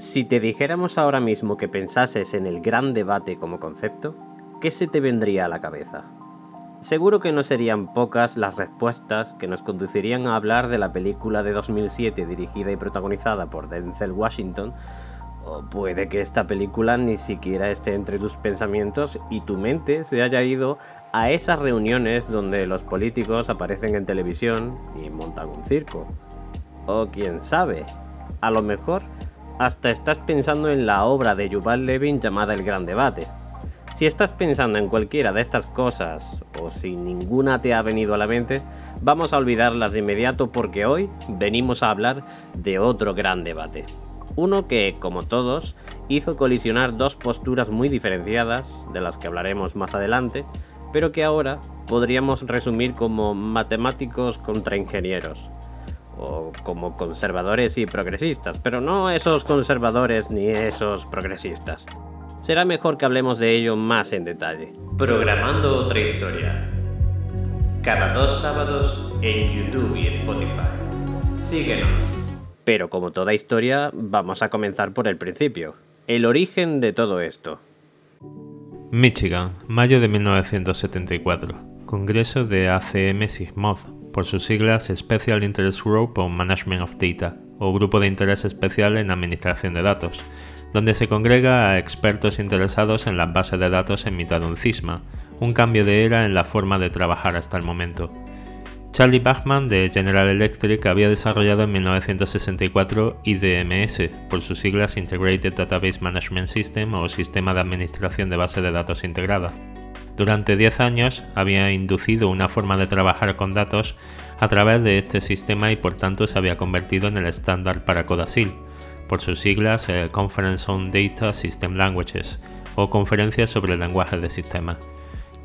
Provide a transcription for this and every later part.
Si te dijéramos ahora mismo que pensases en el gran debate como concepto, ¿qué se te vendría a la cabeza? Seguro que no serían pocas las respuestas que nos conducirían a hablar de la película de 2007 dirigida y protagonizada por Denzel Washington, o puede que esta película ni siquiera esté entre tus pensamientos y tu mente se haya ido a esas reuniones donde los políticos aparecen en televisión y montan un circo. O quién sabe, a lo mejor hasta estás pensando en la obra de Yuval Levin llamada El Gran Debate. Si estás pensando en cualquiera de estas cosas, o si ninguna te ha venido a la mente, vamos a olvidarlas de inmediato porque hoy venimos a hablar de otro gran debate. Uno que, como todos, hizo colisionar dos posturas muy diferenciadas, de las que hablaremos más adelante, pero que ahora podríamos resumir como matemáticos contra ingenieros o como conservadores y progresistas, pero no esos conservadores ni esos progresistas. Será mejor que hablemos de ello más en detalle. Programando otra historia. Cada dos sábados en YouTube y Spotify. Síguenos. Pero como toda historia, vamos a comenzar por el principio. El origen de todo esto. Michigan, mayo de 1974. Congreso de ACM SIGMOD, por sus siglas Special Interest Group on Management of Data, o Grupo de Interés Especial en Administración de Datos, donde se congrega a expertos interesados en las bases de datos en mitad de un cisma, un cambio de era en la forma de trabajar hasta el momento. Charlie Bachman de General Electric había desarrollado en 1964 IDMS, por sus siglas Integrated Database Management System o Sistema de Administración de Base de Datos Integrada. Durante 10 años había inducido una forma de trabajar con datos a través de este sistema y por tanto se había convertido en el estándar para Codasil, por sus siglas eh, Conference on Data System Languages o Conferencia sobre el lenguaje de sistema.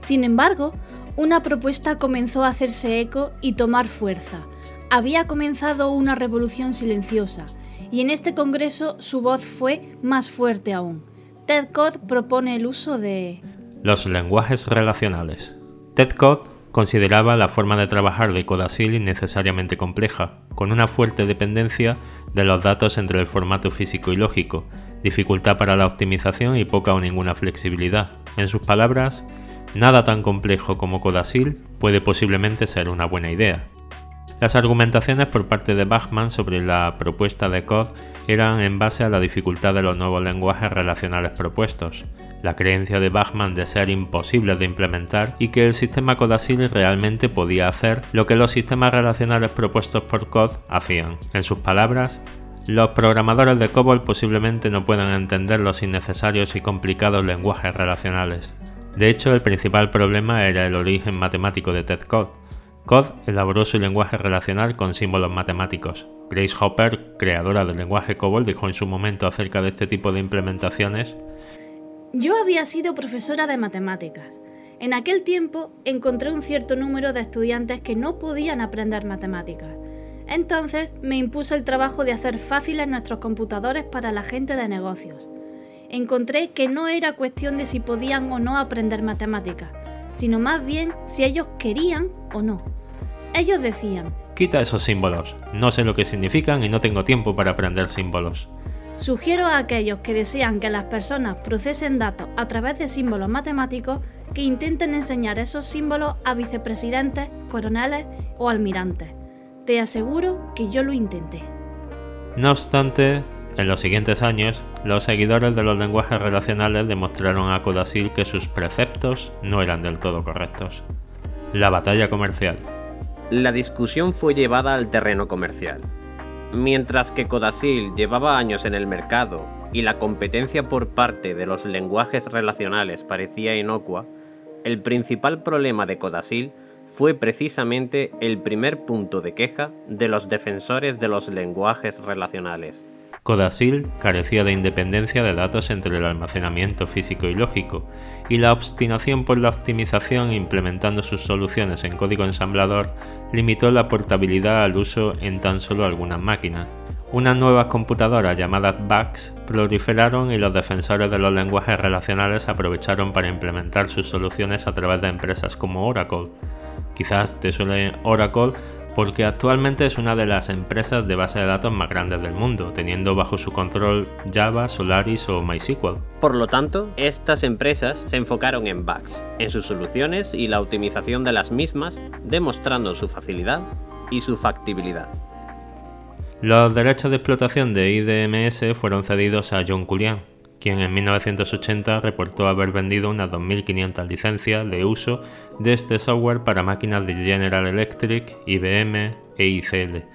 Sin embargo, una propuesta comenzó a hacerse eco y tomar fuerza. Había comenzado una revolución silenciosa, y en este congreso su voz fue más fuerte aún. Ted Code propone el uso de los lenguajes relacionales. Ted Code consideraba la forma de trabajar de Codasil innecesariamente compleja, con una fuerte dependencia de los datos entre el formato físico y lógico, dificultad para la optimización y poca o ninguna flexibilidad. En sus palabras, nada tan complejo como Codasil puede posiblemente ser una buena idea. Las argumentaciones por parte de Bachman sobre la propuesta de Code eran en base a la dificultad de los nuevos lenguajes relacionales propuestos, la creencia de Bachman de ser imposible de implementar y que el sistema Codasil realmente podía hacer lo que los sistemas relacionales propuestos por Code hacían. En sus palabras, los programadores de COBOL posiblemente no puedan entender los innecesarios y complicados lenguajes relacionales. De hecho, el principal problema era el origen matemático de Ted Code. Code elaboró su lenguaje relacional con símbolos matemáticos. Grace Hopper, creadora del lenguaje COBOL, dijo en su momento acerca de este tipo de implementaciones yo había sido profesora de matemáticas. En aquel tiempo encontré un cierto número de estudiantes que no podían aprender matemáticas. Entonces me impuso el trabajo de hacer fáciles nuestros computadores para la gente de negocios. Encontré que no era cuestión de si podían o no aprender matemáticas, sino más bien si ellos querían o no. Ellos decían, Quita esos símbolos, no sé lo que significan y no tengo tiempo para aprender símbolos. Sugiero a aquellos que desean que las personas procesen datos a través de símbolos matemáticos que intenten enseñar esos símbolos a vicepresidentes, coroneles o almirantes. Te aseguro que yo lo intenté. No obstante, en los siguientes años, los seguidores de los lenguajes relacionales demostraron a Codasil que sus preceptos no eran del todo correctos. La batalla comercial. La discusión fue llevada al terreno comercial. Mientras que Codasil llevaba años en el mercado y la competencia por parte de los lenguajes relacionales parecía inocua, el principal problema de Codasil fue precisamente el primer punto de queja de los defensores de los lenguajes relacionales. Codasil carecía de independencia de datos entre el almacenamiento físico y lógico, y la obstinación por la optimización implementando sus soluciones en código ensamblador limitó la portabilidad al uso en tan solo algunas máquinas. Unas nuevas computadoras llamadas BACs proliferaron y los defensores de los lenguajes relacionales aprovecharon para implementar sus soluciones a través de empresas como Oracle. Quizás te suele Oracle porque actualmente es una de las empresas de base de datos más grandes del mundo, teniendo bajo su control Java, Solaris o MySQL. Por lo tanto, estas empresas se enfocaron en bugs, en sus soluciones y la optimización de las mismas, demostrando su facilidad y su factibilidad. Los derechos de explotación de IDMS fueron cedidos a John Cullian, quien en 1980 reportó haber vendido unas 2.500 licencias de uso de este software para máquinas de General Electric, IBM e ICL.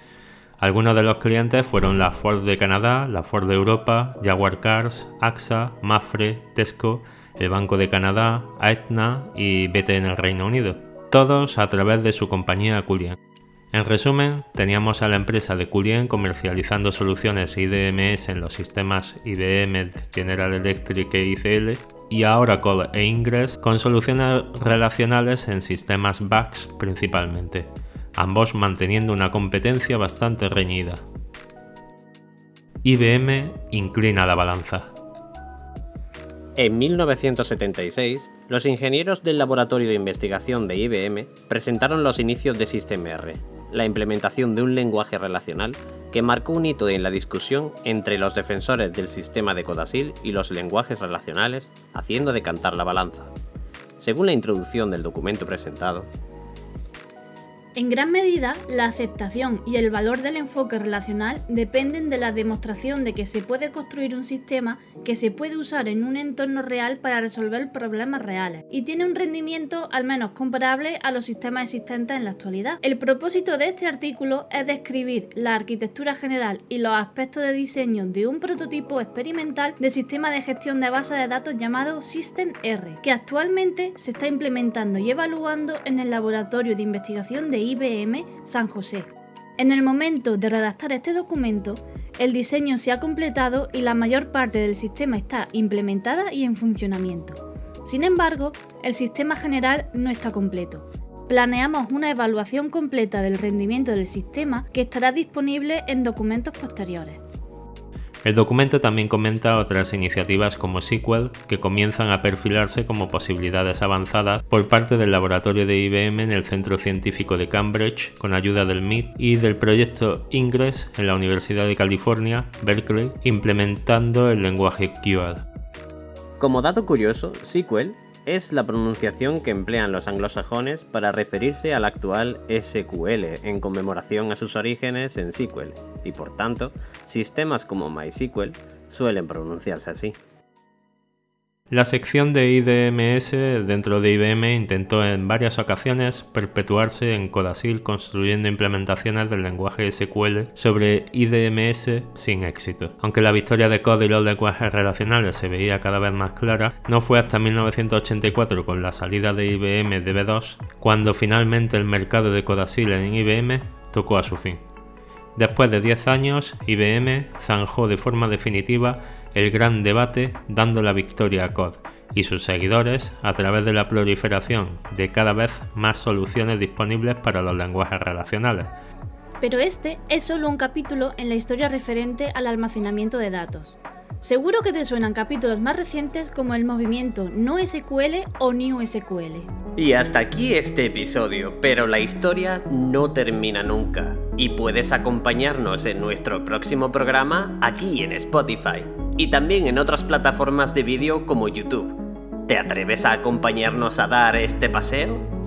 Algunos de los clientes fueron la Ford de Canadá, la Ford de Europa, Jaguar Cars, AXA, Mafre, Tesco, el Banco de Canadá, Aetna y BT en el Reino Unido, todos a través de su compañía Cullian. En resumen, teníamos a la empresa de Cullian comercializando soluciones IDMS en los sistemas IBM, General Electric e ICL y a Oracle e Ingress con soluciones relacionales en sistemas BACS principalmente, ambos manteniendo una competencia bastante reñida. IBM inclina la balanza. En 1976, los ingenieros del Laboratorio de Investigación de IBM presentaron los inicios de SystemR, la implementación de un lenguaje relacional que marcó un hito en la discusión entre los defensores del sistema de Codasil y los lenguajes relacionales, haciendo decantar la balanza. Según la introducción del documento presentado, en gran medida, la aceptación y el valor del enfoque relacional dependen de la demostración de que se puede construir un sistema que se puede usar en un entorno real para resolver problemas reales y tiene un rendimiento al menos comparable a los sistemas existentes en la actualidad. El propósito de este artículo es describir la arquitectura general y los aspectos de diseño de un prototipo experimental de sistema de gestión de bases de datos llamado System R, que actualmente se está implementando y evaluando en el laboratorio de investigación de IBM San José. En el momento de redactar este documento, el diseño se ha completado y la mayor parte del sistema está implementada y en funcionamiento. Sin embargo, el sistema general no está completo. Planeamos una evaluación completa del rendimiento del sistema que estará disponible en documentos posteriores. El documento también comenta otras iniciativas como SQL que comienzan a perfilarse como posibilidades avanzadas por parte del laboratorio de IBM en el Centro Científico de Cambridge con ayuda del MIT y del proyecto Ingress en la Universidad de California, Berkeley, implementando el lenguaje QAD. Como dato curioso, SQL es la pronunciación que emplean los anglosajones para referirse al actual SQL en conmemoración a sus orígenes en SQL, y por tanto, sistemas como MySQL suelen pronunciarse así. La sección de IDMS dentro de IBM intentó en varias ocasiones perpetuarse en Codasil construyendo implementaciones del lenguaje SQL sobre IDMS sin éxito. Aunque la victoria de Code y los lenguajes relacionales se veía cada vez más clara, no fue hasta 1984 con la salida de IBM DB2 cuando finalmente el mercado de Codasil en IBM tocó a su fin. Después de 10 años, IBM zanjó de forma definitiva el gran debate dando la victoria a COD y sus seguidores a través de la proliferación de cada vez más soluciones disponibles para los lenguajes relacionales. Pero este es solo un capítulo en la historia referente al almacenamiento de datos. Seguro que te suenan capítulos más recientes como el movimiento NoSQL o NewSQL. Y hasta aquí este episodio, pero la historia no termina nunca. Y puedes acompañarnos en nuestro próximo programa aquí en Spotify y también en otras plataformas de vídeo como YouTube. ¿Te atreves a acompañarnos a dar este paseo?